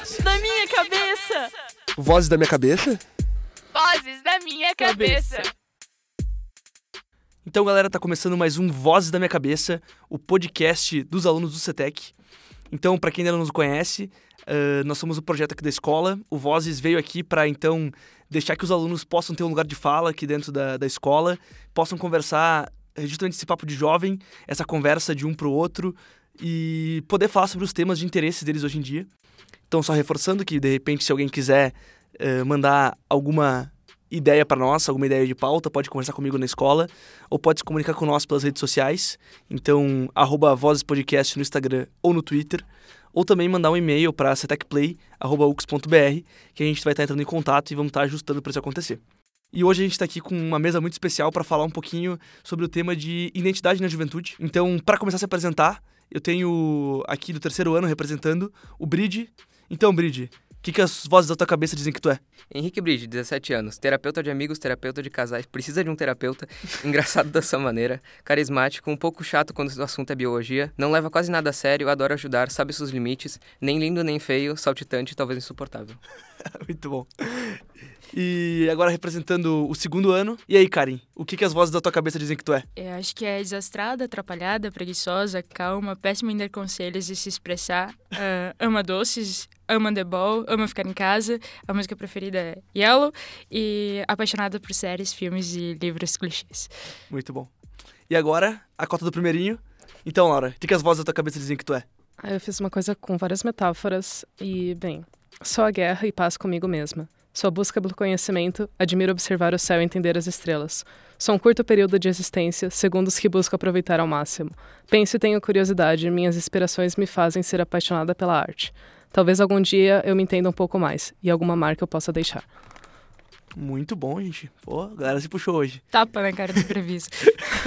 Vozes da minha cabeça. Vozes da minha cabeça? Vozes da minha cabeça. Então, galera, tá começando mais um Vozes da Minha Cabeça, o podcast dos alunos do CETEC. Então, para quem ainda não nos conhece, uh, nós somos o projeto aqui da escola. O Vozes veio aqui para, então, deixar que os alunos possam ter um lugar de fala aqui dentro da, da escola, possam conversar justamente esse papo de jovem, essa conversa de um para o outro e poder falar sobre os temas de interesse deles hoje em dia. Então, só reforçando que, de repente, se alguém quiser uh, mandar alguma ideia para nós, alguma ideia de pauta, pode conversar comigo na escola ou pode se comunicar com nós pelas redes sociais. Então, arroba Vozes Podcast no Instagram ou no Twitter. Ou também mandar um e-mail para cetecplay.ux.br que a gente vai estar entrando em contato e vamos estar ajustando para isso acontecer. E hoje a gente está aqui com uma mesa muito especial para falar um pouquinho sobre o tema de identidade na juventude. Então, para começar a se apresentar, eu tenho aqui do terceiro ano representando o Bride. Então, Bride, o que, que as vozes da tua cabeça dizem que tu é? Henrique Bride, 17 anos, terapeuta de amigos, terapeuta de casais, precisa de um terapeuta, engraçado da sua maneira, carismático, um pouco chato quando o assunto é biologia, não leva quase nada a sério, adora ajudar, sabe seus limites, nem lindo nem feio, saltitante, talvez insuportável. Muito bom. E agora representando o segundo ano. E aí, Karen, o que, que as vozes da tua cabeça dizem que tu é? Eu acho que é desastrada, atrapalhada, preguiçosa, calma, péssima em dar conselhos e se expressar, uh, ama doces, ama The Ball, ama ficar em casa, a música preferida é Yellow e apaixonada por séries, filmes e livros clichês. Muito bom. E agora, a cota do primeirinho. Então, Laura, o que, que as vozes da tua cabeça dizem que tu é? Ah, eu fiz uma coisa com várias metáforas e, bem, só a guerra e paz comigo mesma. Sua busca pelo conhecimento, admiro observar o céu e entender as estrelas. Sou um curto período de existência, segundos que busco aproveitar ao máximo. Penso e tenho curiosidade, minhas inspirações me fazem ser apaixonada pela arte. Talvez algum dia eu me entenda um pouco mais e alguma marca eu possa deixar. Muito bom, gente. Pô, a galera se puxou hoje. Tapa na cara do imprevisto.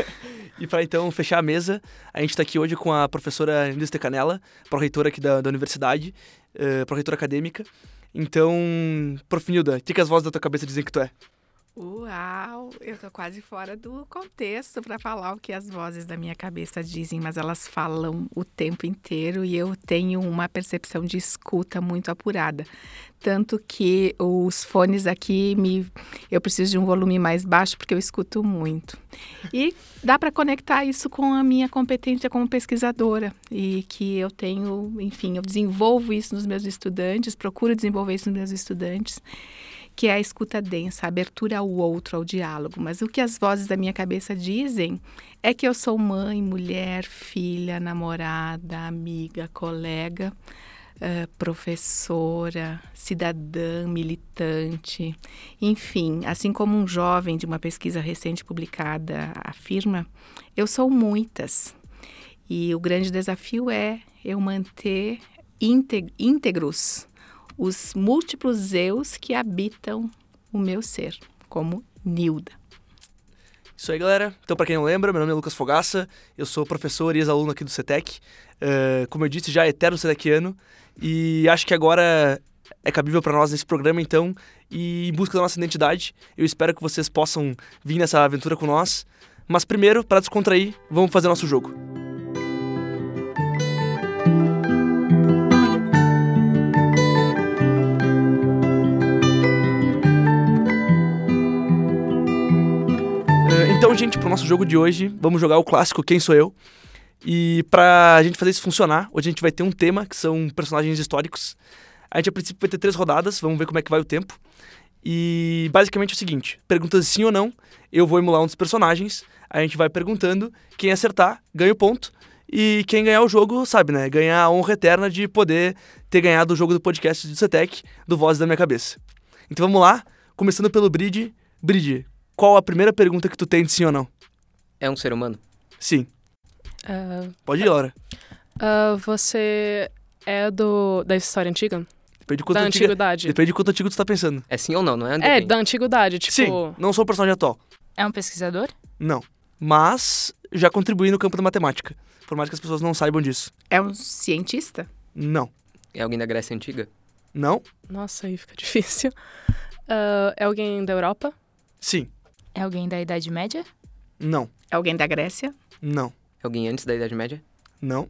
e para então fechar a mesa, a gente está aqui hoje com a professora Nilce Canela, pró-reitora aqui da, da universidade, uh, pró-reitora acadêmica. Então, Profinilda, o que, que as vozes da tua cabeça dizem que tu é? Uau, eu tô quase fora do contexto para falar o que as vozes da minha cabeça dizem, mas elas falam o tempo inteiro e eu tenho uma percepção de escuta muito apurada. Tanto que os fones aqui me eu preciso de um volume mais baixo porque eu escuto muito. E dá para conectar isso com a minha competência como pesquisadora e que eu tenho, enfim, eu desenvolvo isso nos meus estudantes, procuro desenvolver isso nos meus estudantes que é a escuta densa, a abertura ao outro, ao diálogo. Mas o que as vozes da minha cabeça dizem é que eu sou mãe, mulher, filha, namorada, amiga, colega, uh, professora, cidadã, militante, enfim, assim como um jovem de uma pesquisa recente publicada afirma, eu sou muitas. E o grande desafio é eu manter íntegros os múltiplos eus que habitam o meu ser, como Nilda. Isso aí, galera. Então, para quem não lembra, meu nome é Lucas Fogaça, eu sou professor e ex-aluno aqui do CETEC. Uh, como eu disse, já é eterno CETECiano. E acho que agora é cabível para nós nesse programa, então, e em busca da nossa identidade. Eu espero que vocês possam vir nessa aventura com nós. Mas primeiro, para descontrair, vamos fazer nosso jogo. Então, gente, pro nosso jogo de hoje, vamos jogar o clássico Quem Sou Eu. E pra gente fazer isso funcionar, hoje a gente vai ter um tema, que são personagens históricos. A gente, a princípio, vai ter três rodadas, vamos ver como é que vai o tempo. E basicamente é o seguinte: perguntas sim ou não, eu vou emular um dos personagens, a gente vai perguntando, quem acertar ganha o ponto. E quem ganhar o jogo, sabe, né? Ganhar a honra eterna de poder ter ganhado o jogo do podcast do CETEC, do Voz da Minha Cabeça. Então vamos lá, começando pelo Bride. Bride, qual a primeira pergunta que tu tem de sim ou não? É um ser humano? Sim. Uh, Pode ir, Laura. Uh, você é do da história antiga? Depende de quanto da antiga, antiguidade. Depende de quanto antigo tu tá pensando. É sim ou não, não é? É, da antiguidade, tipo. Sim, não sou o personagem atual. É um pesquisador? Não. Mas já contribuí no campo da matemática. Por mais que as pessoas não saibam disso. É um cientista? Não. É alguém da Grécia Antiga? Não? Nossa, aí fica difícil. Uh, é alguém da Europa? Sim. É alguém da Idade Média? Não. É alguém da Grécia? Não. É alguém antes da Idade Média? Não.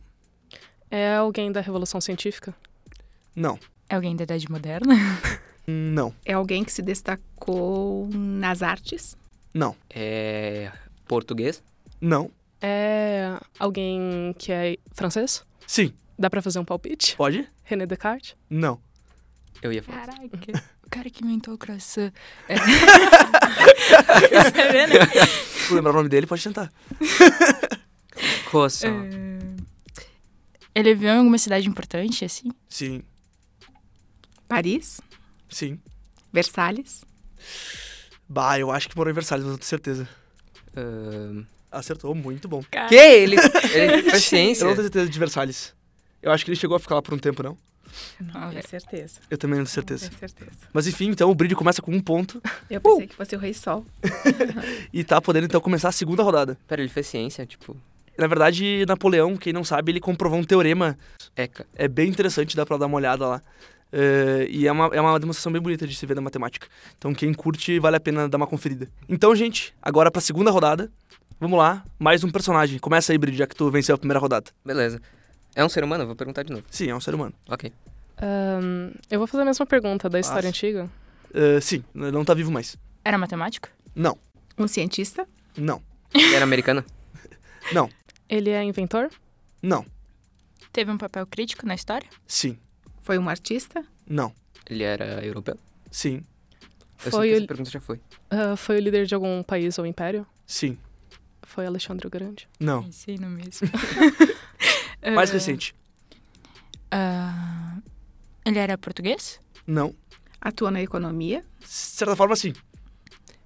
É alguém da Revolução Científica? Não. É alguém da Idade Moderna? Não. É alguém que se destacou nas artes? Não. É. Português? Não. É alguém que é francês? Sim. Dá pra fazer um palpite? Pode? René Descartes? Não. Eu ia falar. Caraca. O cara que inventou o croissant. É. Tá vendo? Se lembrar o nome dele, pode tentar. Coça. É. Ele viveu em alguma cidade importante, assim? Sim. Paris? Sim. Versalhes? Bah, eu acho que morou em Versalhes, mas não tenho certeza. Ahn, Acertou, muito bom. Que? Ele, ele faz Eu ciência. não tenho certeza de Versalhes. Eu acho que ele chegou a ficar lá por um tempo, não? Não, é. tenho certeza. Eu também não tenho certeza. Tenho certeza. Mas enfim, então o brilho começa com um ponto Eu pensei que fosse o Rei Sol. e tá podendo então começar a segunda rodada. Pera, ele fez ciência, tipo. Na verdade, Napoleão, quem não sabe, ele comprovou um teorema. Eca. É bem interessante, dá pra dar uma olhada lá. Eh, e é uma, é uma demonstração bem bonita de se ver da matemática. Então, quem curte, vale a pena dar uma conferida. Então, gente, agora pra segunda rodada. Vamos lá, mais um personagem. Começa aí, Brid, já que tu venceu a primeira rodada. Beleza. É um ser humano? Eu vou perguntar de novo. Sim, é um ser humano. Ok. Ahn, eu vou fazer a mesma pergunta da história Fácil. antiga. Sim, não tá vivo mais. Era matemático? Não, Um cientista? não, Ele era americano? não, Ele é inventor? não, Teve um papel crítico na história? sim, Foi um artista? não, Ele era europeu? sim, Eu Foi sei que o- essa pergunta já foi. Ah, foi o líder de algum país ou império? sim, Foi Alexandre o Grande? não. Pensei no mesmo. Mais Ah, recente. ah, ele era português? Não. Atua na economia? De certa forma, sim.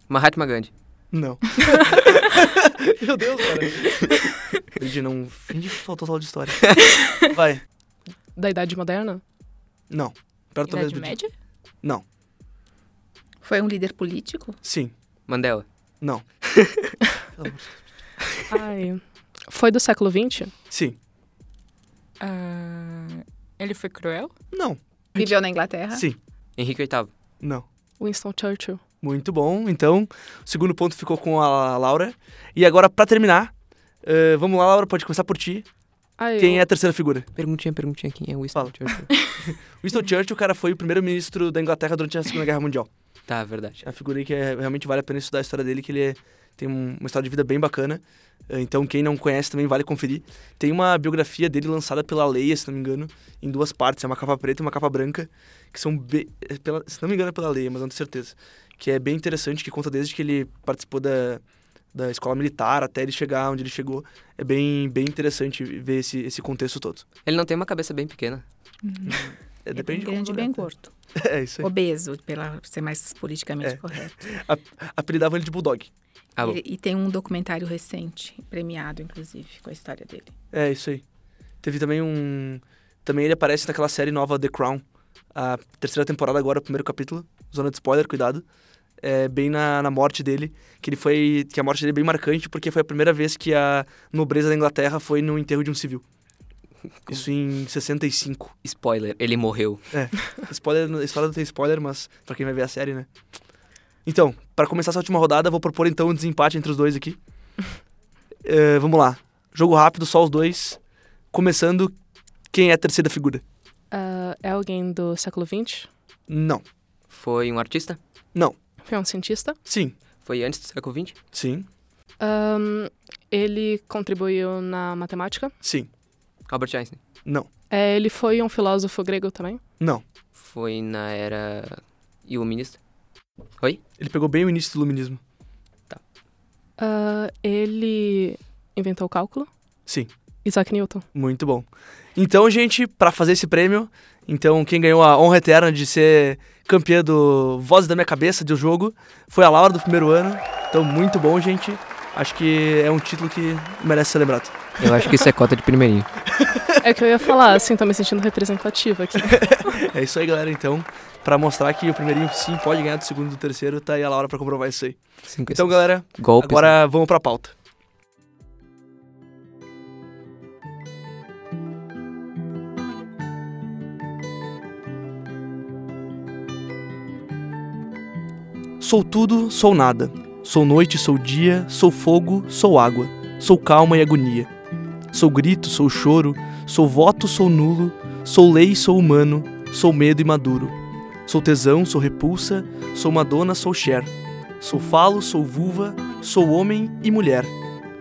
Mahatma Gandhi. Não. Meu Deus, cara. Brid, não finge que faltou aula de história. Vai. Da Idade Moderna? Não. Perto Idade Brid. média? Não. Foi um líder político? Sim. Mandela. Não. Ai. Foi do século XX? Sim. Ah, ele foi cruel? Não. Viveu na Inglaterra? Sim. Henrique VIII. Não. Winston Churchill. Muito bom. Então, o segundo ponto ficou com a Laura. E agora, pra terminar, eh, vamos lá, Laura, pode começar por ti. Quem eu- é a terceira figura? Perguntinha, perguntinha. Quem é o Winston Fala. Churchill? Winston Churchill, o cara, foi o primeiro-ministro da Inglaterra durante a Segunda Guerra Mundial. tá, verdade. É uma figura aí que é- realmente vale a pena estudar a história dele, que ele é- tem um- uma história de vida bem bacana. Eh, Então, quem não conhece também vale conferir. Tem uma biografia dele lançada pela Leia, se não me engano, em duas partes. É uma capa preta e uma capa branca, que são bem... é pela- Se não me engano é pela Leia, mas não tenho certeza. Que é bem interessante, que conta desde que ele participou da, da escola militar até ele chegar onde ele chegou. É bem, bem interessante ver esse, esse contexto todo. Ele não tem uma cabeça bem pequena. É, É depende bem de como grande e bem gordo. tá? É isso aí. Obeso, pela ser mais politicamente É. correto. Apelidavam ele de Bulldog. Ah, bom. E, e tem um documentário recente, premiado, inclusive, com a história dele. É, isso aí. Teve também um. Também ele aparece naquela série nova The Crown. A terceira temporada agora, o primeiro capítulo. Zona de spoiler, cuidado. É bem na, na morte dele. Que ele foi. Que a morte dele é bem marcante, porque foi a primeira vez que a nobreza da Inglaterra foi no enterro de um civil. Isso em 65. Spoiler, ele morreu. Spoiler, a história não tem spoiler, mas pra quem vai ver a série, né? Então, pra começar essa última rodada, vou propor então um desempate entre os dois aqui. É, vamos lá. Jogo rápido, só os dois. Começando, quem é a terceira figura? Ah, é alguém do século XX? Não. Foi um artista? Foi um cientista? Sim. Foi antes do século XX? Sim. Ahn, ele contribuiu na matemática? Sim. Albert Einstein. Não. É, ele foi um filósofo grego também? Não. Foi na era iluminista? Ele pegou bem o início do iluminismo. Ah, ele inventou o cálculo? Sim. Isaac Newton. Muito bom. Então, gente, pra fazer esse prêmio, então quem ganhou a honra eterna de ser campeã do Voz da Minha Cabeça do jogo foi a Laura do primeiro ano. Então, muito bom, gente. Acho que é um título que merece ser lembrado. Eu acho que isso é cota de primeirinho. É que eu ia falar, assim, tô me sentindo representativa aqui. É isso aí, galera. Então, pra mostrar que o primeirinho sim pode ganhar do segundo e do terceiro, tá aí a Laura pra comprovar isso aí. Cinco Então, galera, golpes. agora vamos pra pauta. Sou tudo, sou nada. Sou noite, sou dia, sou fogo, sou água. Sou calma e agonia. Sou grito, sou choro, sou voto, sou nulo. Sou lei, sou humano. sou medo imaduro. Sou tesão, sou repulsa, sou Madonna, sou Cher. Sou falo, sou vulva, sou homem e mulher.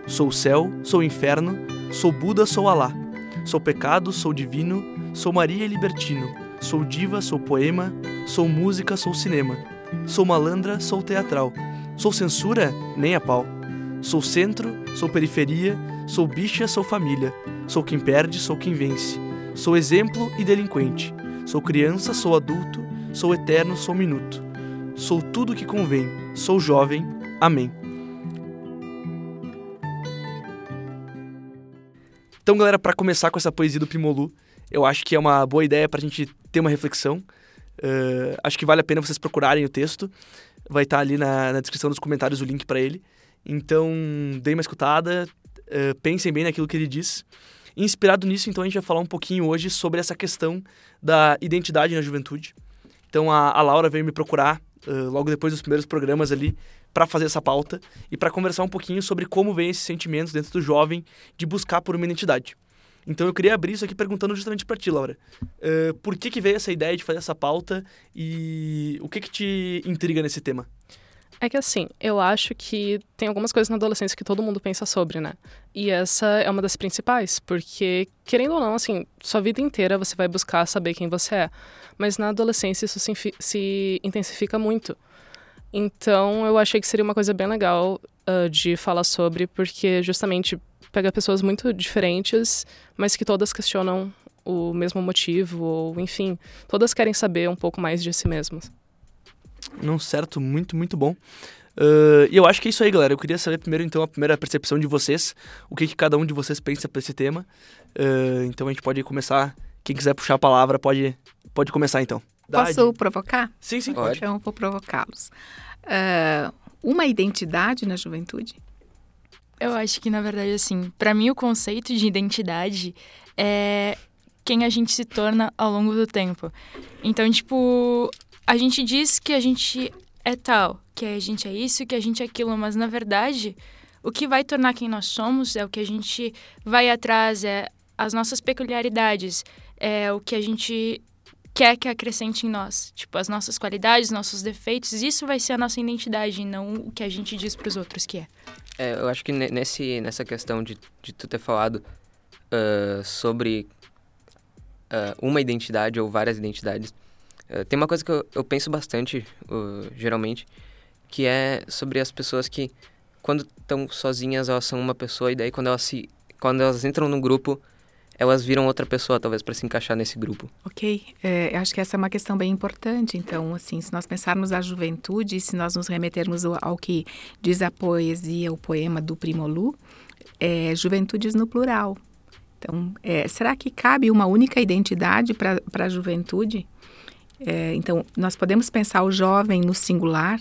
Sou céu, sou inferno, sou Buda, sou Alá. Sou pecado, sou divino, sou Maria e libertino. Sou diva, sou poema, sou música, sou cinema. Sou malandra, sou teatral. Sou censura, nem a pau. Sou centro, sou periferia, sou bicha, sou família. Sou quem perde, sou quem vence. Sou exemplo e delinquente. Sou criança, sou adulto, sou eterno, sou minuto. Sou tudo que convém, sou jovem. Amém. Então, galera, para começar com essa poesia do Primolu, eu acho que é uma boa ideia para a gente ter uma reflexão. Uh, acho que vale a pena vocês procurarem o texto. Vai estar tá ali na, na, descrição dos comentários o link para ele. Então, deem uma escutada, uh, pensem bem naquilo que ele diz. Inspirado nisso, então, a gente vai falar um pouquinho hoje sobre essa questão da identidade na juventude. Então, a, a Laura veio me procurar uh, logo depois dos primeiros programas ali para fazer essa pauta e para conversar um pouquinho sobre como vem esses sentimentos dentro do jovem de buscar por uma identidade. Então eu queria abrir isso aqui perguntando justamente para ti, Laura. Uh, por que, que veio essa ideia de fazer essa pauta e o que, que te intriga nesse tema? É que assim, eu acho que tem algumas coisas na adolescência que todo mundo pensa sobre, né? E essa é uma das principais, porque, querendo ou não, assim, sua vida inteira você vai buscar saber quem você é. Mas na adolescência isso se, se intensifica muito. Então eu achei que seria uma coisa bem legal uh, de falar sobre, porque justamente pega pessoas muito diferentes, mas que todas questionam o mesmo motivo, ou enfim, todas querem saber um pouco mais de si mesmas. Não, certo, muito, muito bom. Uh, e eu acho que é isso aí, galera. Eu queria saber primeiro, então, a primeira percepção de vocês, o que, que cada um de vocês pensa para esse tema. Uh, então a gente pode começar. Quem quiser puxar a palavra, pode, pode começar então. Posso provocar? Sim, sim, pode. Então, vou provocá-los. Uh, uma identidade na juventude? Eu acho que, na verdade, assim, para mim o conceito de identidade é quem a gente se torna ao longo do tempo. Então, tipo, a gente diz que a gente é tal, que a gente é isso, que a gente é aquilo, mas na verdade, o que vai tornar quem nós somos é o que a gente vai atrás, é as nossas peculiaridades, é o que a gente quer que acrescente em nós. Tipo, as nossas qualidades, nossos defeitos, isso vai ser a nossa identidade, não o que a gente diz para os outros que é. É, eu acho que nesse, nessa questão de, de tu ter falado uh, sobre uh, uma identidade ou várias identidades, uh, tem uma coisa que eu, eu penso bastante, geralmente, que é sobre as pessoas que, quando estão sozinhas, elas são uma pessoa, e daí quando elas, se, quando elas entram num grupo, elas viram outra pessoa, talvez, para se encaixar nesse grupo. Ok, é, acho que essa é uma questão bem importante. Então, assim, se nós pensarmos a juventude, se nós nos remetermos ao que diz a poesia, o poema do Primolu, é juventudes no plural. Então, é, será que cabe uma única identidade para a juventude? É, então, nós podemos pensar o jovem no singular,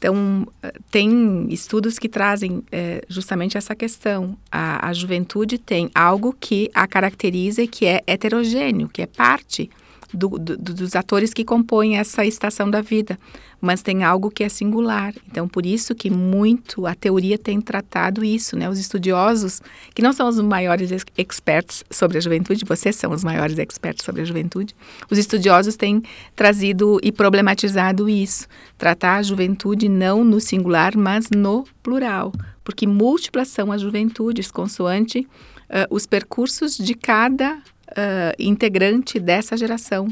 então, tem estudos que trazem é, justamente essa questão. A, a juventude tem algo que a caracteriza e que é heterogêneo, que é parte do, do, dos atores que compõem essa estação da vida, mas tem algo que é singular. Então, por isso que muito a teoria tem tratado isso, né? Os estudiosos, que não são os maiores experts sobre a juventude, vocês são os maiores experts sobre a juventude, os estudiosos têm trazido e problematizado isso, tratar a juventude não no singular, mas no plural, porque múltiplas são as juventudes, consoante uh, os percursos de cada uh, integrante dessa geração.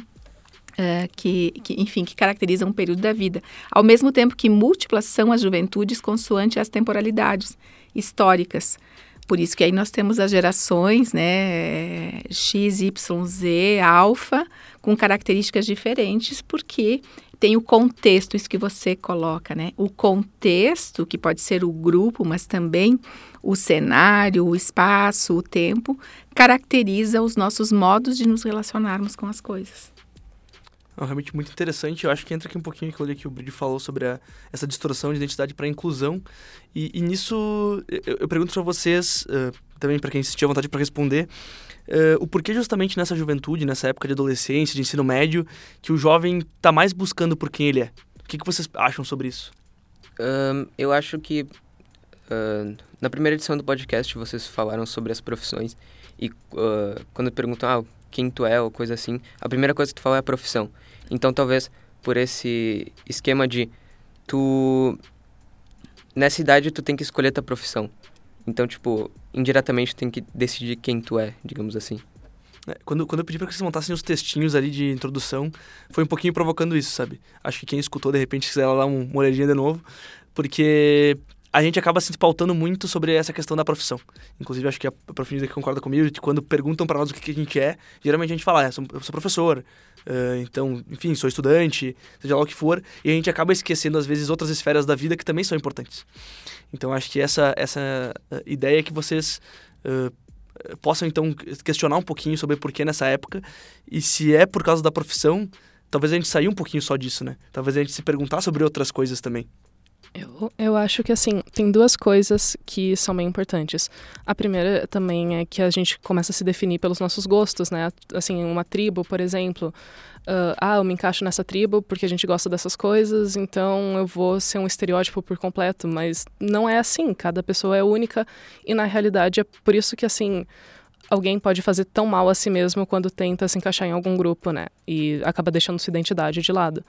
Uh, que, que, enfim, que caracteriza um período da vida, ao mesmo tempo que múltiplas são as juventudes consoante as temporalidades históricas. Por isso que aí nós temos as gerações, né, X, Y, Z, alfa, com características diferentes, porque tem o contexto, isso que você coloca, né? O contexto, que pode ser o grupo, mas também o cenário, o espaço, o tempo, caracteriza os nossos modos de nos relacionarmos com as coisas. É realmente muito interessante. Eu acho que entra aqui um pouquinho aquilo que o Brady falou sobre a, essa distorção de identidade para inclusão. E, e, nisso eu, eu pergunto para vocês, uh, também para quem se tiver vontade para responder, uh, o porquê justamente nessa juventude, nessa época de adolescência, de ensino médio, que o jovem está mais buscando por quem ele é. O que, que vocês acham sobre isso? Um, eu acho que uh, na primeira edição do podcast vocês falaram sobre as profissões e uh, quando perguntam ah, quem tu é ou coisa assim, a primeira coisa que tu fala é a profissão. Então talvez por esse esquema de tu nessa idade tu tem que escolher tua profissão. Então, tipo, indiretamente tu tem que decidir quem tu é, digamos assim. É, Quando, quando eu pedi pra que vocês montassem os textinhos ali de introdução, foi um pouquinho provocando isso, sabe? Acho que quem escutou, de repente, quiser um- uma olhadinha de novo, porque a gente acaba se pautando muito sobre essa questão da profissão. Inclusive, acho que a professora que concorda comigo, de quando perguntam pra nós o que, que a gente é, geralmente a gente fala, ah, eu sou, eu sou professor, ah, então, enfim, sou estudante, seja lá o que for, e a gente acaba esquecendo, às vezes, outras esferas da vida que também são importantes. Então, acho que essa, essa ideia é que vocês ah, possam, então, questionar um pouquinho sobre por que nessa época, e se é por causa da profissão, talvez a gente saia um pouquinho só disso, né? Talvez a gente se perguntar sobre outras coisas também. Eu, eu acho que, assim, tem duas coisas que são bem importantes. A primeira também é que a gente começa a se definir pelos nossos gostos, né? Assim, uma tribo, por exemplo. ah, ah, eu me encaixo nessa tribo porque a gente gosta dessas coisas, então eu vou ser um estereótipo por completo. Mas não é assim. Cada pessoa é única e, na realidade, é por isso que, assim, alguém pode fazer tão mal a si mesmo quando tenta se encaixar em algum grupo, né? E acaba deixando sua identidade de lado.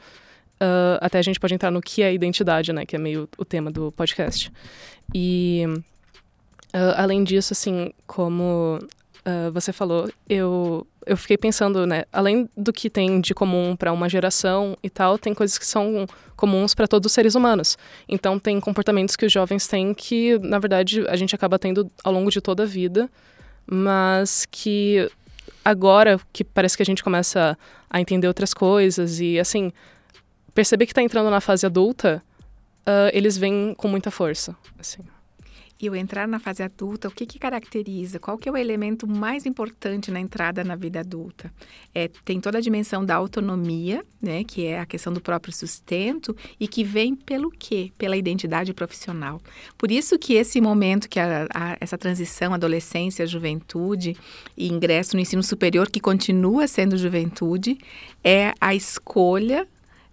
Ah, até a gente pode entrar no que é identidade, né? Que é meio o tema do podcast. E ah, além disso, assim, como ah, você falou, eu, eu fiquei pensando, né? Além do que tem de comum para uma geração e tal, tem coisas que são comuns para todos os seres humanos. Então, tem comportamentos que os jovens têm que, na verdade, a gente acaba tendo ao longo de toda a vida, mas que agora que parece que a gente começa a entender outras coisas e, assim, perceber que está entrando na fase adulta, ah, eles vêm com muita força. Assim. E o entrar na fase adulta, o que, que caracteriza? Qual que é o elemento mais importante na entrada na vida adulta? É, tem toda a dimensão da autonomia, né, que é a questão do próprio sustento, e que vem pelo quê? Pela identidade profissional. Por isso que esse momento, que a, a, essa transição, adolescência, juventude e ingresso no ensino superior, que continua sendo juventude, é a escolha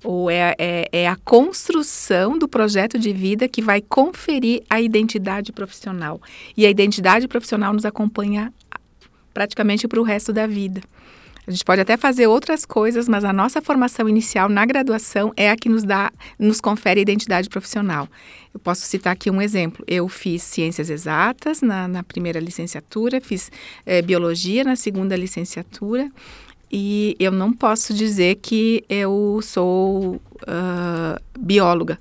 ou é, é, é, a construção do projeto de vida que vai conferir a identidade profissional. E a identidade profissional nos acompanha praticamente para o resto da vida. A gente pode até fazer outras coisas, mas a nossa formação inicial na graduação é a que nos dá, nos confere a identidade profissional. Eu posso citar aqui um exemplo. Eu fiz ciências exatas na, na primeira licenciatura, fiz eh, biologia na segunda licenciatura e eu não posso dizer que eu sou uh, bióloga,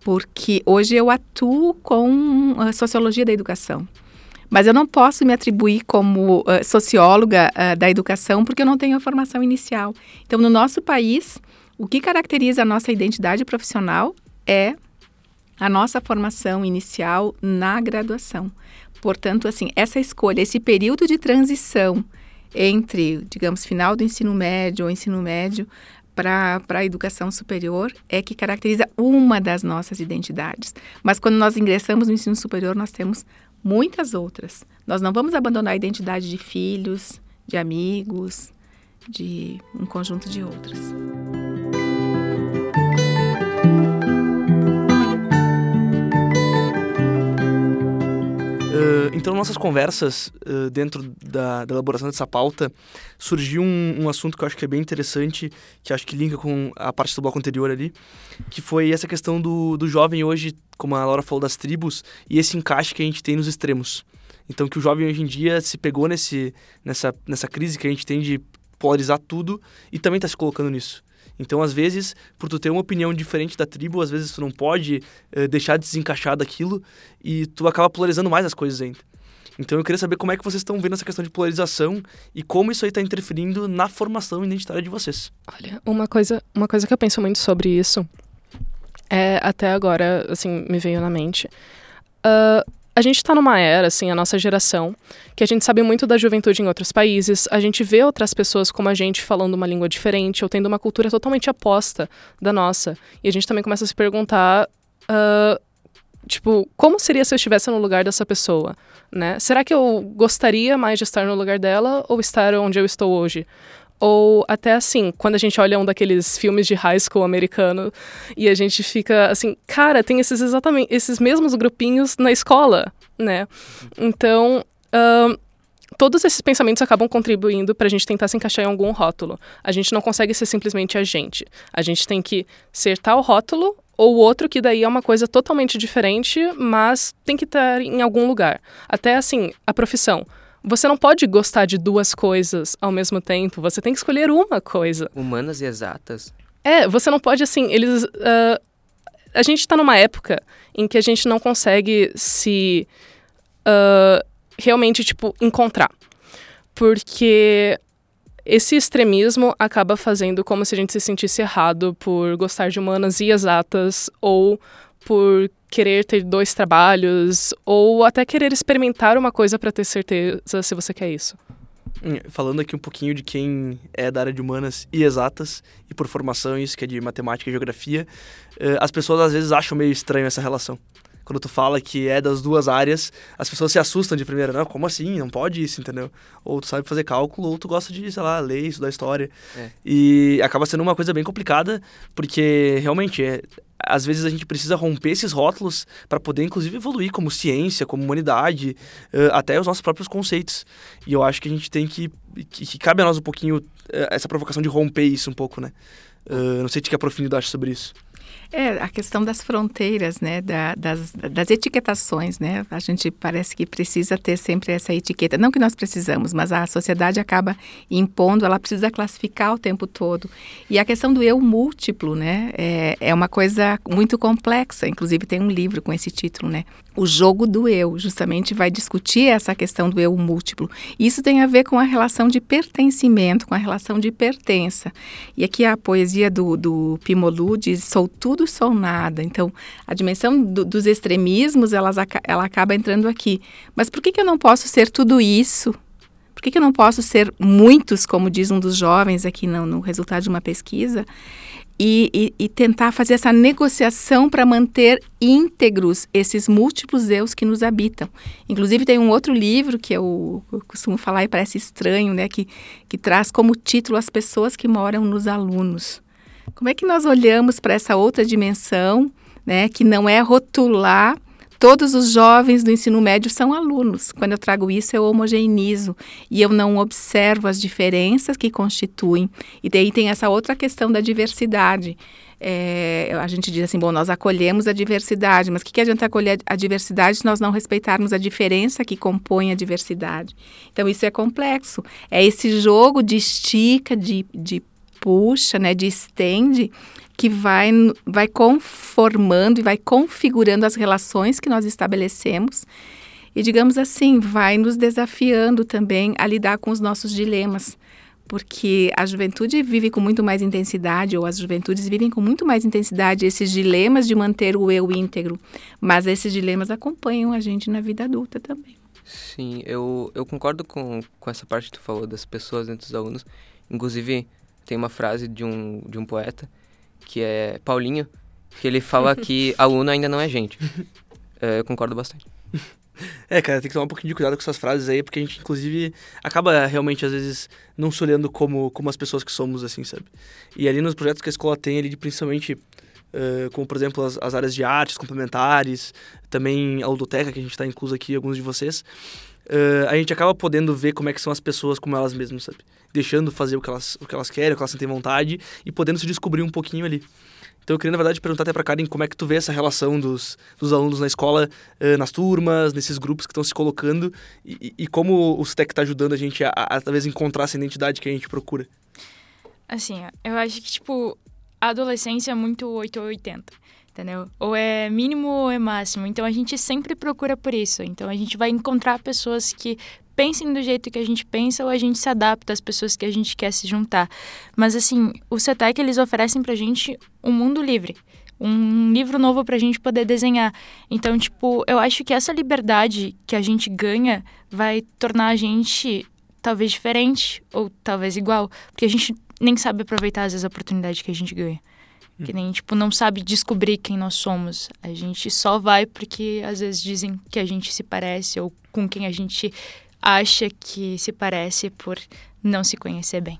porque hoje eu atuo com a sociologia da educação. Mas eu não posso me atribuir como uh, socióloga uh, da educação porque eu não tenho a formação inicial. Então, no nosso país, o que caracteriza a nossa identidade profissional é a nossa formação inicial na graduação. Portanto, assim, essa escolha, esse período de transição entre, digamos, final do ensino médio ou ensino médio para a educação superior é que caracteriza uma das nossas identidades. Mas quando nós ingressamos no ensino superior, nós temos muitas outras. Nós não vamos abandonar a identidade de filhos, de amigos, de um conjunto de outras. Então, nossas conversas uh, dentro da, da, elaboração dessa pauta, surgiu um, um, assunto que eu acho que é bem interessante, que acho que linka com a parte do bloco anterior ali, que foi essa questão do, do jovem hoje, como a Laura falou, das tribos, e esse encaixe que a gente tem nos extremos. Então, que o jovem hoje em dia se pegou nesse, nessa, nessa crise que a gente tem de polarizar tudo e também está se colocando nisso. Então, às vezes, por tu ter uma opinião diferente da tribo, às vezes tu não pode uh, deixar de desencaixar daquilo e tu acaba polarizando mais as coisas ainda. Então, eu queria saber como é que vocês estão vendo essa questão de polarização e como isso aí está interferindo na formação identitária de vocês. Olha, uma coisa, uma coisa que eu penso muito sobre isso é, até agora, assim, me veio na mente. Uh, a gente está numa era, assim, a nossa geração, que a gente sabe muito da juventude em outros países, a gente vê outras pessoas como a gente falando uma língua diferente ou tendo uma cultura totalmente oposta da nossa. E a gente também começa a se perguntar, uh, tipo, como seria se eu estivesse no lugar dessa pessoa, né? Será que eu gostaria mais de estar no lugar dela ou estar onde eu estou hoje? Ou até assim, quando a gente olha um daqueles filmes de high school americano e a gente fica assim, cara, tem esses exatamente esses mesmos grupinhos na escola, né? Então, uh, todos esses pensamentos acabam contribuindo para a gente tentar se encaixar em algum rótulo. A gente não consegue ser simplesmente a gente. A gente tem que ser tal rótulo ou outro que daí é uma coisa totalmente diferente, mas tem que estar em algum lugar. Até assim, a profissão. Você não pode gostar de duas coisas ao mesmo tempo, você tem que escolher uma coisa. Humanas e exatas. É, você não pode assim, eles. Uh, a gente está numa época em que a gente não consegue se uh, realmente, tipo, encontrar. Porque esse extremismo acaba fazendo como se a gente se sentisse errado por gostar de humanas e exatas ou por querer ter dois trabalhos ou até querer experimentar uma coisa para ter certeza se você quer isso. Hum, falando aqui um pouquinho de quem é da área de humanas e exatas, e por formação isso que é de matemática e geografia, eh, as pessoas às vezes acham meio estranho essa relação quando tu fala que é das duas áreas, as pessoas se assustam de primeira, não, como assim? Não pode isso, entendeu? Ou tu sabe fazer cálculo, ou tu gosta de, sei lá, ler, estudar história. É. E acaba sendo uma coisa bem complicada, porque realmente é, às vezes a gente precisa romper esses rótulos para poder, inclusive, evoluir como ciência, como humanidade, até os nossos próprios conceitos. E eu acho que a gente tem que. que, que cabe a nós um pouquinho essa provocação de romper isso um pouco, né? Uh, não sei se que profundidade sobre isso. É, a questão das fronteiras, né, da, das, das etiquetações, né, a gente parece que precisa ter sempre essa etiqueta, não que nós precisamos, mas a sociedade acaba impondo, ela precisa classificar o tempo todo. E a questão do eu múltiplo, né, é, é uma coisa muito complexa, inclusive tem um livro com esse título, né, o jogo do eu, justamente vai discutir essa questão do eu múltiplo. Isso tem a ver com a relação de pertencimento, com a relação de pertença. E aqui a poesia do, do Pimolu diz: sou tudo, sou nada. Então, a dimensão do, dos extremismos, elas, ela acaba entrando aqui. Mas por que, que eu não posso ser tudo isso? Por que, que eu não posso ser muitos, como diz um dos jovens aqui no, no resultado de uma pesquisa? e, e, e tentar fazer essa negociação para manter íntegros esses múltiplos eus que nos habitam. Inclusive tem um outro livro que eu, eu costumo falar e parece estranho, né, que, que traz como título as pessoas que moram nos alunos. Como é que nós olhamos para essa outra dimensão, né, que não é rotular Todos os jovens do ensino médio são alunos. Quando eu trago isso, eu homogeneizo e eu não observo as diferenças que constituem. E daí tem essa outra questão da diversidade. É, a gente diz assim, bom, nós acolhemos a diversidade, mas o que, que adianta acolher a diversidade se nós não respeitarmos a diferença que compõe a diversidade? Então, isso é complexo. É esse jogo de estica, de, de puxa, né, de estende, que vai, vai conformando e vai configurando as relações que nós estabelecemos e, digamos assim, vai nos desafiando também a lidar com os nossos dilemas. Porque a juventude vive com muito mais intensidade, ou as juventudes vivem com muito mais intensidade esses dilemas de manter o eu íntegro. Mas esses dilemas acompanham a gente na vida adulta também. Sim, eu, eu concordo com, com essa parte que tu falou das pessoas entre os alunos. Inclusive, tem uma frase de um, de um poeta que é Paulinho, que ele fala que aluno ainda não é gente. É, eu concordo bastante. É, cara, tem que tomar um pouquinho de cuidado com essas frases aí, porque a gente, inclusive, acaba realmente, às vezes, não se olhando como, como as pessoas que somos, assim, sabe? E ali nos projetos que a escola tem, ali, principalmente, uh, como, por exemplo, as, as, áreas de artes complementares, também a ludoteca, que a gente está incluso aqui, alguns de vocês, uh, a gente acaba podendo ver como é que são as pessoas como elas mesmas, sabe? deixando fazer o que elas, o que elas querem, o que elas sentem vontade e podendo se descobrir um pouquinho ali. Então eu queria, na verdade, perguntar até para Karen como é que tu vê essa relação dos, dos alunos na escola, uh, nas turmas, nesses grupos que estão se colocando e, e, como o STEC está ajudando a gente a, a, a, talvez, encontrar essa identidade que a gente procura. Assim, eu acho que, tipo, a adolescência é muito 8 ou 80 entendeu? Ou é mínimo ou é máximo. Então a gente sempre procura por isso. Então a gente vai encontrar pessoas que pensem do jeito que a gente pensa ou a gente se adapta às pessoas que a gente quer se juntar. Mas assim, o CETEC eles oferecem pra gente um mundo livre. Um livro novo pra gente poder desenhar. Então, tipo, eu acho que essa liberdade que a gente ganha vai tornar a gente talvez diferente ou talvez igual. Porque a gente nem sabe aproveitar às vezes a oportunidade que a gente ganha. Que nem, tipo, não sabe descobrir quem nós somos. A gente só vai porque às vezes dizem que a gente se parece ou com quem a gente acha que se parece por não se conhecer bem.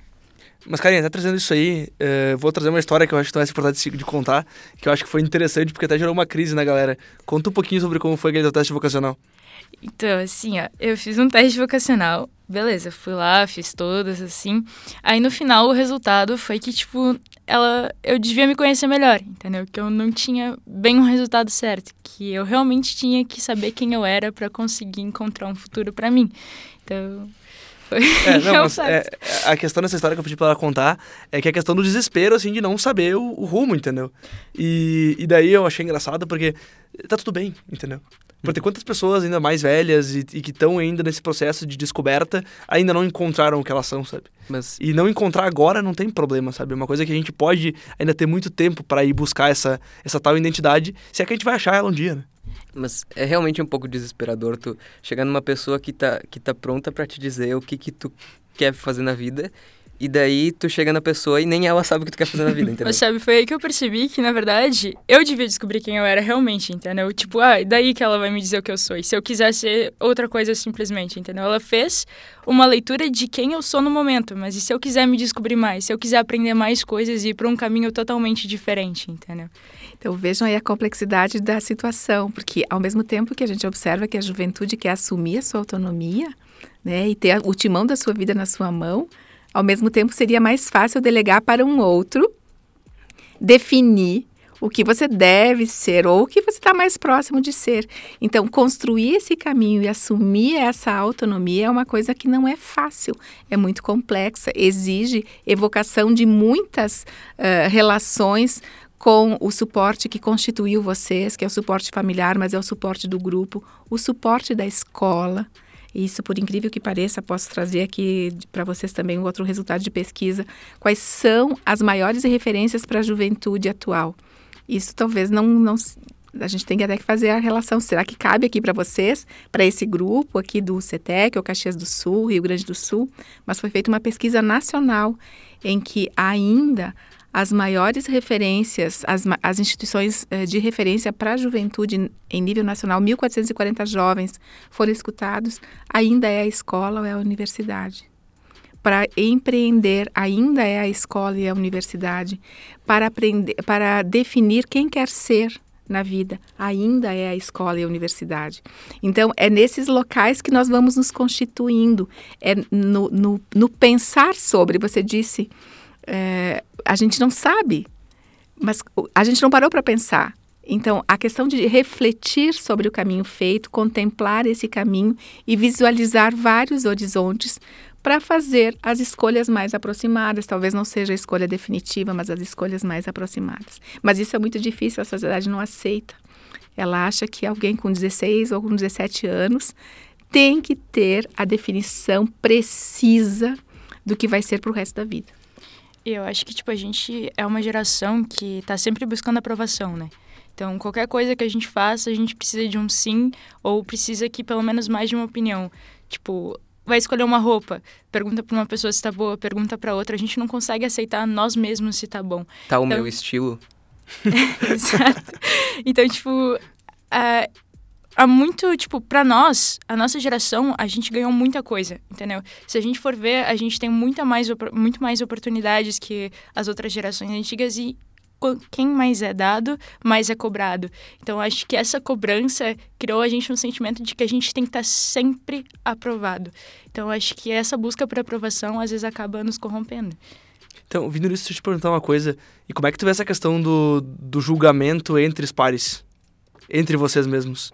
Mas, Carinha, tá trazendo isso aí, uh, vou trazer uma história que eu acho que não é importante de contar, que eu acho que foi interessante porque até gerou uma crise na galera. Conta um pouquinho sobre como foi aquele teste vocacional. Então, assim, ó, eu fiz um teste vocacional beleza, fui lá, fiz todas, assim. Aí no final o resultado foi que, tipo, ela. Eu devia me conhecer melhor, entendeu? Que eu não tinha bem um resultado certo. Que eu realmente tinha que saber quem eu era para conseguir encontrar um futuro para mim. Então. Foi É, não, mas é, a questão dessa história que eu pedi pra ela contar é que é a questão do desespero, assim, de não saber o, o rumo, entendeu? E, e daí eu achei engraçado porque tá tudo bem, entendeu? Porque quantas pessoas ainda mais velhas e, e que estão ainda nesse processo de descoberta ainda não encontraram o que elas são, sabe? Mas E não encontrar agora não tem problema, sabe? É uma coisa que a gente pode ainda ter muito tempo pra ir buscar essa, essa tal identidade, se é que a gente vai achar ela um dia, né? Mas é realmente um pouco desesperador tu chegar numa pessoa que tá, que tá pronta pra te dizer o que que tu quer fazer na vida e daí tu chega na pessoa e nem ela sabe o que tu quer fazer na vida, entendeu? Mas sabe, foi aí que eu percebi que, na verdade, eu devia descobrir quem eu era realmente, entendeu? Tipo, ah, daí que ela vai me dizer o que eu sou. E se eu quiser ser outra coisa simplesmente, entendeu? Ela fez uma leitura de quem eu sou no momento, mas e se eu quiser me descobrir mais? Se eu quiser aprender mais coisas e ir para um caminho totalmente diferente, entendeu? Então vejam aí a complexidade da situação, porque ao mesmo tempo que a gente observa que a juventude quer assumir a sua autonomia, né, e ter o timão da sua vida na sua mão, ao mesmo tempo seria mais fácil delegar para um outro definir o que você deve ser ou o que você está mais próximo de ser. Então, construir esse caminho e assumir essa autonomia é uma coisa que não é fácil, é muito complexa, exige evocação de muitas eh, relações com o suporte que constituiu vocês, que é o suporte familiar, mas é o suporte do grupo, o suporte da escola. Isso, por incrível que pareça, posso trazer aqui para vocês também um outro resultado de pesquisa. Quais são as maiores referências para a juventude atual? Isso talvez não, não a gente tem que até que fazer a relação. Será que cabe aqui para vocês, para esse grupo aqui do CETEC, ou Caxias do Sul, Rio Grande do Sul? Mas foi feita uma pesquisa nacional em que ainda as maiores referências, as, as instituições eh, de referência para a juventude em nível nacional, 1.440 jovens foram escutados, ainda é a escola ou é a universidade. Para empreender, ainda é a escola e a universidade. Para, aprender, para definir quem quer ser na vida, ainda é a escola e a universidade. Então, é nesses locais que nós vamos nos constituindo, é no, no, no pensar sobre. Você disse, é, a gente não sabe, mas a gente não parou para pensar. Então, a questão de refletir sobre o caminho feito, contemplar esse caminho e visualizar vários horizontes para fazer as escolhas mais aproximadas. Talvez não seja a escolha definitiva, mas as escolhas mais aproximadas. Mas isso é muito difícil, a sociedade não aceita. Ela acha que alguém com 16 ou com 17 anos tem que ter a definição precisa do que vai ser para o resto da vida. Eu acho que, tipo, a gente é uma geração que tá sempre buscando aprovação, né? Então, qualquer coisa que a gente faça, a gente precisa de um sim ou precisa que pelo menos mais de uma opinião. Tipo, vai escolher uma roupa, pergunta pra uma pessoa se tá boa, pergunta pra outra, a gente não consegue aceitar nós mesmos se tá bom. Tá o Então- meu estilo. Exato. Então, tipo, é, há muito, tipo, pra nós, a nossa geração, a gente ganhou muita coisa, entendeu? Se a gente for ver, a gente tem muita mais, muito mais oportunidades que as outras gerações antigas e qu- quem mais é dado, mais é cobrado. Então, acho que essa cobrança criou a gente um sentimento de que a gente tem que estar sempre aprovado. Então, acho que essa busca por aprovação, às vezes, acaba nos corrompendo. Então, vindo nisso, deixa eu te perguntar uma coisa. E como é que tu vê essa questão do, do julgamento entre os pares? Entre vocês mesmos?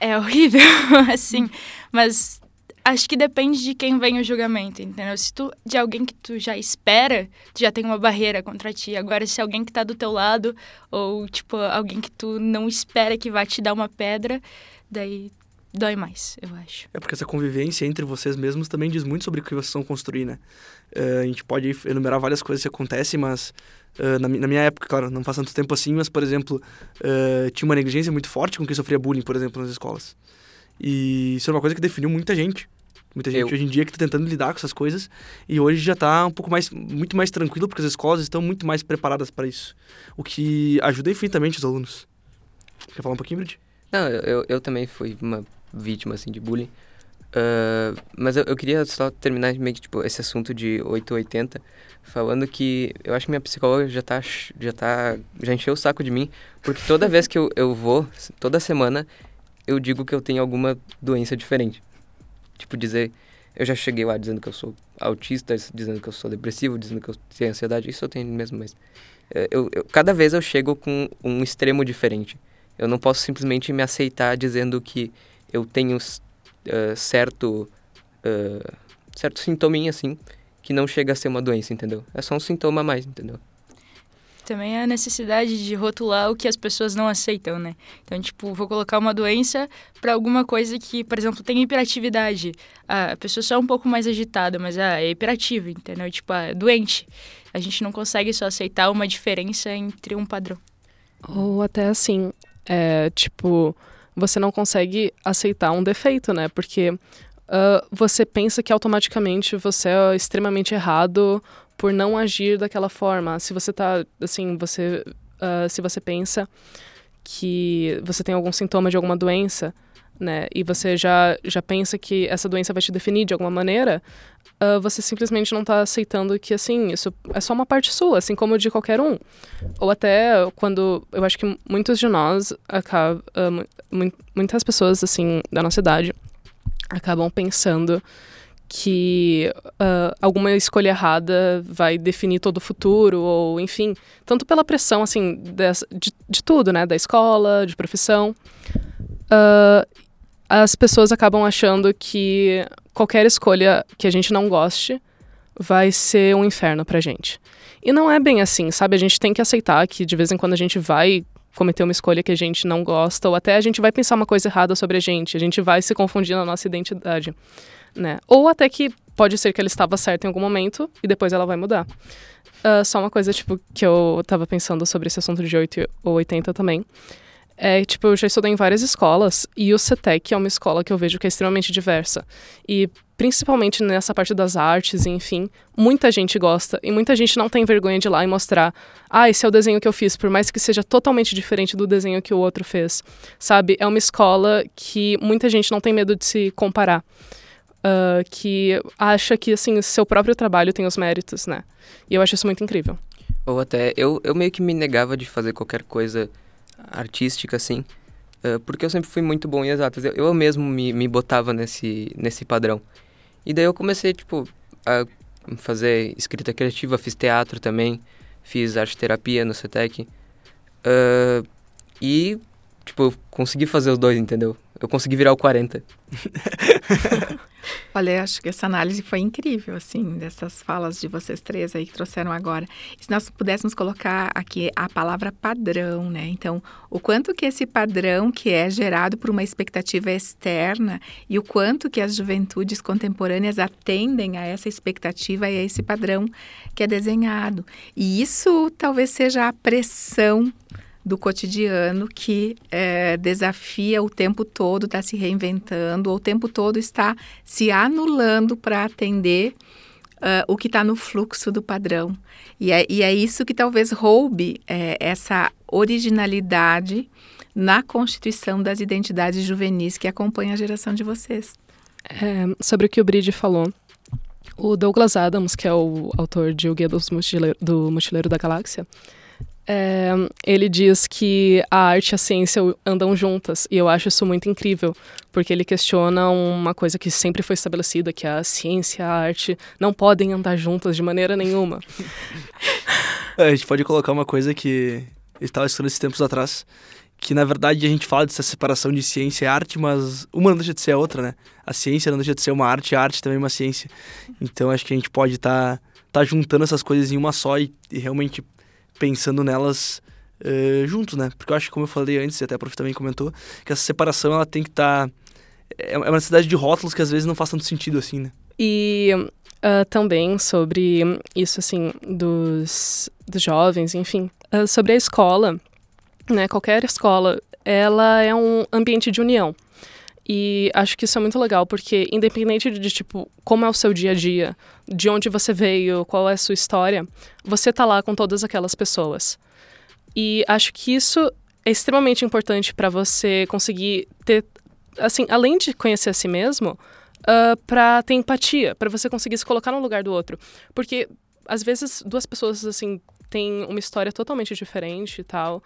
É horrível, assim, mas acho que depende de quem vem o julgamento, entendeu? Se tu, de alguém que tu já espera, tu já tem uma barreira contra ti. Agora, se alguém que tá do teu lado, ou, tipo, alguém que tu não espera que vai te dar uma pedra, daí dói mais, eu acho. É porque essa convivência entre vocês mesmos também diz muito sobre o que vocês vão construir, né? Eh, a gente pode enumerar várias coisas que acontecem, mas eh, na, na minha época, claro, não faz tanto tempo assim, mas, por exemplo, eh, tinha uma negligência muito forte com quem sofria bullying, por exemplo, nas escolas. E isso é uma coisa que definiu muita gente. Muita gente Eu- hoje em dia que está tentando lidar com essas coisas e hoje já está um pouco mais, muito mais tranquilo porque as escolas estão muito mais preparadas para isso, o que ajuda infinitamente os alunos. Quer falar um pouquinho, Brid? Não, eu, eu, eu também fui uma vítima, assim, de bullying. Ah, mas eu, eu queria só terminar meio que, tipo, esse assunto de 880, falando que eu acho que minha psicóloga já tá, já tá, já encheu o saco de mim, porque toda vez que eu, eu vou, toda semana, eu digo que eu tenho alguma doença diferente. Tipo, dizer. Eu já cheguei lá dizendo que eu sou autista, dizendo que eu sou depressivo, dizendo que eu tenho ansiedade. Isso eu tenho mesmo, mas. é, Eu, eu, cada vez eu chego com um extremo diferente. Eu não posso simplesmente me aceitar dizendo que eu tenho eh, certo. eh, certo sintominha, assim, que não chega a ser uma doença, entendeu? É só um sintoma a mais, entendeu? Também a necessidade de rotular o que as pessoas não aceitam, né? Então, tipo, vou colocar uma doença para alguma coisa que, por exemplo, tem hiperatividade. Ah, a pessoa só é um pouco mais agitada, mas ah, é hiperativa, entendeu? Tipo, ah, é doente. A gente não consegue só aceitar uma diferença entre um padrão. Ou até assim, é, tipo, você não consegue aceitar um defeito, né? Porque ah, você pensa que automaticamente você é extremamente errado por não agir daquela forma. Se você tá, assim, você, ah, se você pensa que você tem algum sintoma de alguma doença, né? E você já, já pensa que essa doença vai te definir de alguma maneira, ah, você simplesmente não tá aceitando que, assim, isso é só uma parte sua, assim como de qualquer um. Ou até quando eu acho que muitos de nós acabam, muitas pessoas assim da nossa idade acabam pensando que ah, alguma escolha errada vai definir todo o futuro ou enfim tanto pela pressão assim dessa- de, de tudo né da escola de profissão ah, as pessoas acabam achando que qualquer escolha que a gente não goste vai ser um inferno pra gente e não é bem assim, sabe? A gente tem que aceitar que de vez em quando a gente vai cometer uma escolha que a gente não gosta, ou até a gente vai pensar uma coisa errada sobre a gente, a gente vai se confundir na nossa identidade, né? Ou até que pode ser que ela estava certa em algum momento e depois ela vai mudar. Ah, só uma coisa, tipo, que eu tava pensando sobre esse assunto de 8 ou 80 também. É, tipo, eu já estudei em várias escolas e o CETEC é uma escola que eu vejo que é extremamente diversa. E principalmente nessa parte das artes, enfim, muita gente gosta e muita gente não tem vergonha de ir lá e mostrar, ah, esse é o desenho que eu fiz, por mais que seja totalmente diferente do desenho que o outro fez. Sabe? É uma escola que muita gente não tem medo de se comparar. Ah, que acha que, assim, seu próprio trabalho tem os méritos, né? E eu acho isso muito incrível. Ou até, eu, eu meio que me negava de fazer qualquer coisa artística, assim, eh, porque eu sempre fui muito bom em exatas. Eu, eu mesmo me, me botava nesse, nesse padrão. E daí eu comecei, tipo, a fazer escrita criativa, fiz teatro também, fiz arte terapia no CETEC. Eh, e, tipo, eu consegui fazer os dois, entendeu? Eu consegui virar o 40. Olha, acho que essa análise foi incrível, assim, dessas falas de vocês três aí que trouxeram agora. Se nós pudéssemos colocar aqui a palavra padrão, né? Então, o quanto que esse padrão que é gerado por uma expectativa externa e o quanto que as juventudes contemporâneas atendem a essa expectativa e a esse padrão que é desenhado. E isso talvez seja a pressão do cotidiano que eh, desafia o tempo todo, está se reinventando, ou o tempo todo está se anulando para atender ah, o que está no fluxo do padrão. E é, e é isso que talvez roube eh, essa originalidade na constituição das identidades juvenis que acompanha a geração de vocês. É, sobre o que o Bride falou, o Douglas Adams, que é o autor de O Guia dos Mochileiro- do Mochileiro da Galáxia, é, ele diz que a arte e a ciência andam juntas, e eu acho isso muito incrível, porque ele questiona uma coisa que sempre foi estabelecida, que a ciência e a arte não podem andar juntas de maneira nenhuma. É, A gente pode colocar uma coisa que estava estudando esses tempos atrás, que na verdade a gente fala dessa separação de ciência e arte, mas uma não deixa de ser a outra, né? A ciência não deixa de ser uma arte, a arte também é uma ciência. Então acho que a gente pode estar tá, juntando essas coisas em uma só e, e realmente pensando nelas eh, juntos, né? Porque eu acho que, como eu falei antes, e até a prof também comentou, que essa separação ela tem que estar. é é uma necessidade de rótulos que às vezes não faz tanto sentido assim, né? E ah, também sobre isso, assim, dos, dos jovens, enfim, ah, sobre a escola, né? Qualquer escola, ela é um ambiente de união. E acho que isso é muito legal, porque independente de, tipo, como é o seu dia a dia, de onde você veio, qual é a sua história, você tá lá com todas aquelas pessoas. E acho que isso é extremamente importante para você conseguir ter, assim, além de conhecer a si mesmo, uh, para ter empatia, para você conseguir se colocar no lugar do outro. Porque às vezes duas pessoas assim têm uma história totalmente diferente e tal,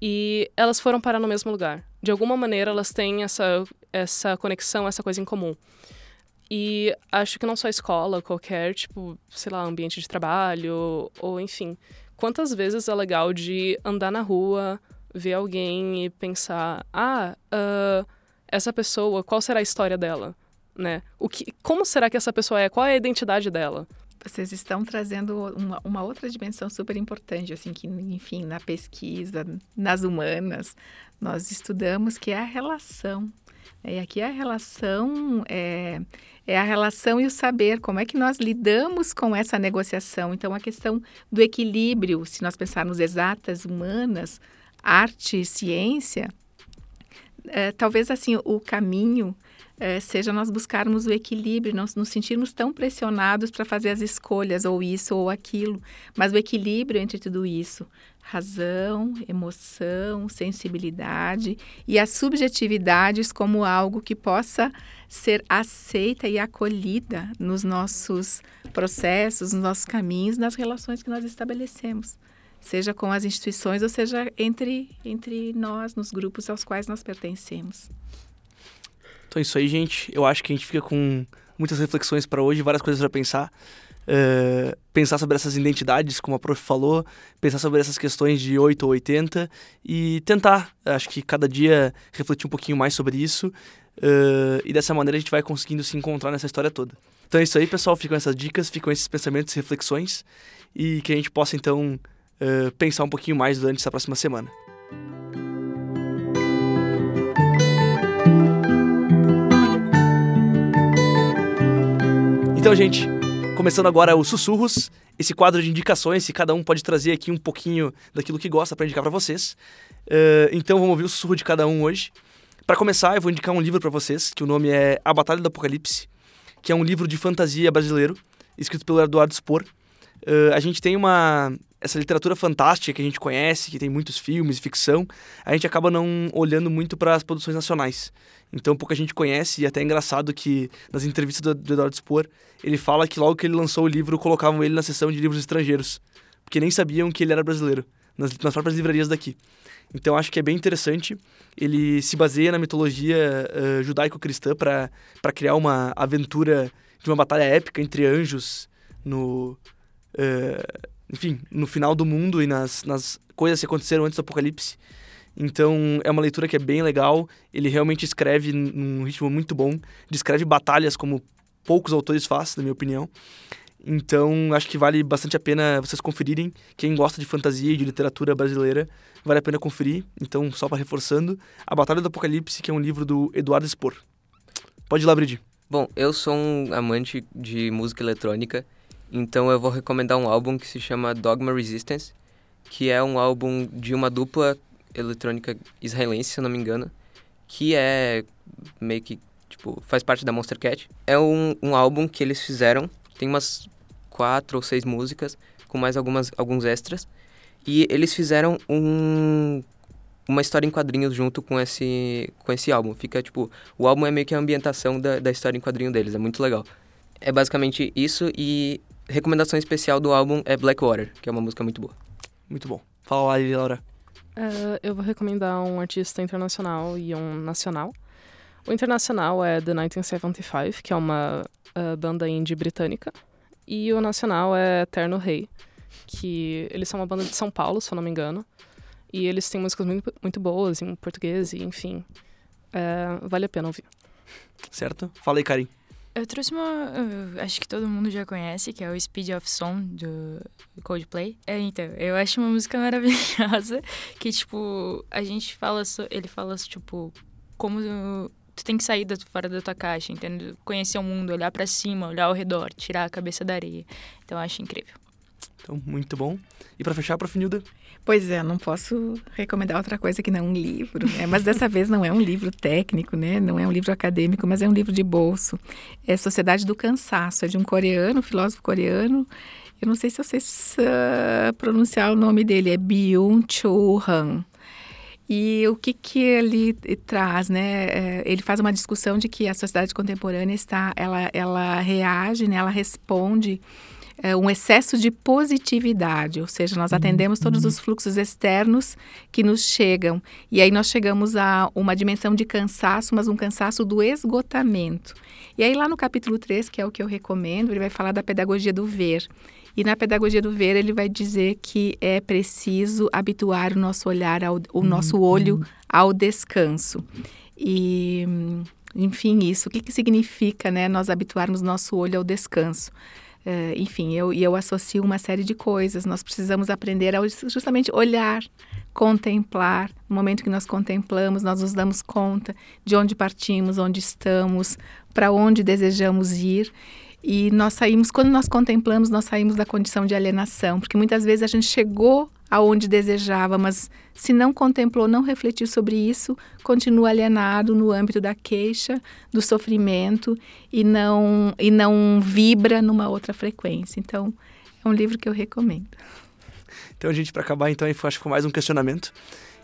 e elas foram parar no mesmo lugar. De alguma maneira elas têm essa essa conexão, essa coisa em comum. E acho que não só escola, qualquer, tipo, sei lá, ambiente de trabalho, ou enfim. Quantas vezes é legal de andar na rua, ver alguém e pensar: ah, uh, essa pessoa, qual será a história dela? Né? O que, como será que essa pessoa é? Qual é a identidade dela? Vocês estão trazendo uma, uma outra dimensão super importante, assim, que, enfim, na pesquisa, nas humanas, nós estudamos que é a relação. E aqui a relação é, é a relação e o saber, como é que nós lidamos com essa negociação. Então, a questão do equilíbrio, se nós pensarmos exatas, humanas, arte, ciência, é, talvez assim o caminho é, seja nós buscarmos o equilíbrio, não nos sentirmos tão pressionados para fazer as escolhas, ou isso ou aquilo, mas o equilíbrio entre tudo isso. Razão, emoção, sensibilidade e as subjetividades como algo que possa ser aceita e acolhida nos nossos processos, nos nossos caminhos, nas relações que nós estabelecemos seja com as instituições ou seja entre, entre nós, nos grupos aos quais nós pertencemos. Então é isso aí, gente. Eu acho que a gente fica com muitas reflexões para hoje, várias coisas para pensar. Uh, pensar sobre essas identidades, como a prof falou, pensar sobre essas questões de 8 ou 80 e tentar, acho que cada dia refletir um pouquinho mais sobre isso uh, e dessa maneira a gente vai conseguindo se encontrar nessa história toda. Então é isso aí, pessoal. Ficam essas dicas, ficam esses pensamentos, reflexões e que a gente possa então uh, pensar um pouquinho mais durante essa próxima semana. Então, gente, começando agora os sussurros, esse quadro de indicações, que cada um pode trazer aqui um pouquinho daquilo que gosta para indicar para vocês. Uh, então, vamos ouvir o sussurro de cada um hoje. Para começar, eu vou indicar um livro para vocês, que o nome é A Batalha do Apocalipse, que é um livro de fantasia brasileiro, escrito pelo Eduardo Spor. Uh, a gente tem uma essa literatura fantástica que a gente conhece, que tem muitos filmes, ficção, a gente acaba não olhando muito para as produções nacionais. Então pouca gente conhece e até é engraçado que nas entrevistas do, do Eduardo Spor, ele fala que logo que ele lançou o livro, colocavam ele na seção de livros estrangeiros, porque nem sabiam que ele era brasileiro, nas, nas próprias livrarias daqui. Então acho que é bem interessante. Ele se baseia na mitologia uh, judaico-cristã para criar uma aventura de uma batalha épica entre anjos no... Uh, enfim, no final do mundo e nas, nas coisas que aconteceram antes do apocalipse. Então é uma leitura que é bem legal. Ele realmente escreve num ritmo muito bom, descreve batalhas como poucos autores fazem, na minha opinião. Então acho que vale bastante a pena vocês conferirem. Quem gosta de fantasia e de literatura brasileira, vale a pena conferir. Então, só para reforçando, A Batalha do Apocalipse, que é um livro do Eduardo Spor. Pode ir lá, Bridi. Bom, eu sou um amante de música eletrônica então eu vou recomendar um álbum que se chama Dogma Resistance, que é um álbum de uma dupla eletrônica israelense, se eu não me engano, que é meio que, tipo, faz parte da Monster Cat. É um, um álbum que eles fizeram, tem umas quatro ou seis músicas, com mais algumas, alguns extras. E eles fizeram um, uma história em quadrinhos junto com esse, com esse álbum. Fica, tipo, o álbum é meio que a ambientação da, da história em quadrinho deles, é muito legal. É basicamente isso e recomendação especial do álbum é Blackwater, que é uma música muito boa. Muito bom. Fala aí, Laura. Uh, eu vou recomendar um artista internacional e um nacional. O internacional é The 1975, que é uma uh, banda indie britânica. E o nacional é Eterno Rei, que eles são uma banda de São Paulo, se eu não me engano. E eles têm músicas muito, muito boas em português, e enfim. Uh, vale a pena ouvir. Certo? Fala aí, Karim. Eu trouxe uma. Acho que todo mundo já conhece, que é o Speed of Song do Coldplay. É, então, eu acho uma música maravilhosa. Que, tipo, a gente fala. So, ele fala, tipo, como tu tem que sair da, fora da tua caixa, entendeu? Conhecer o mundo, olhar para cima, olhar ao redor, tirar a cabeça da areia. Então, eu acho incrível. Então, muito bom. E para fechar, Prof. Nilda? Pois é, não posso recomendar outra coisa que não um livro, né? Mas dessa vez não é um livro técnico, né? Não é um livro acadêmico, mas é um livro de bolso. É Sociedade do Cansaço, é de um coreano, filósofo coreano. Eu não sei se eu sei uh, pronunciar o nome dele, é Byung-Chul Han. E o que que ele traz, né? É, ele faz uma discussão de que a sociedade contemporânea está, ela, ela reage, né? Ela responde é, um excesso de positividade, ou seja, nós atendemos todos os fluxos externos que nos chegam. E aí nós chegamos a uma dimensão de cansaço, mas um cansaço do esgotamento. E aí lá no capítulo 3, que é o que eu recomendo, ele vai falar da pedagogia do ver. E na pedagogia do ver, ele vai dizer que é preciso habituar o nosso olhar, ao, o nosso olho ao descanso. E, enfim, isso. O que, que significa né, nós habituarmos nosso olho ao descanso? Uh, enfim, eu, eu associo uma série de coisas. Nós precisamos aprender a justamente olhar, contemplar. No momento que nós contemplamos, nós nos damos conta de onde partimos, onde estamos, para onde desejamos ir. E nós saímos, quando nós contemplamos, nós saímos da condição de alienação, porque muitas vezes a gente chegou aonde desejava, mas se não contemplou, não refletiu sobre isso, continua alienado no âmbito da queixa, do sofrimento e não e não vibra numa outra frequência. Então, é um livro que eu recomendo. Então, gente, para acabar, então, acho que foi mais um questionamento.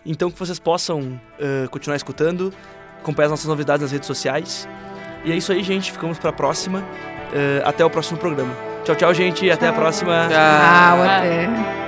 Então, que vocês possam uh, continuar escutando, acompanhar as nossas novidades nas redes sociais. E é isso aí, gente. Ficamos para a próxima. Uh, até o próximo programa. Tchau, tchau, gente. Até a próxima. Tchau, até.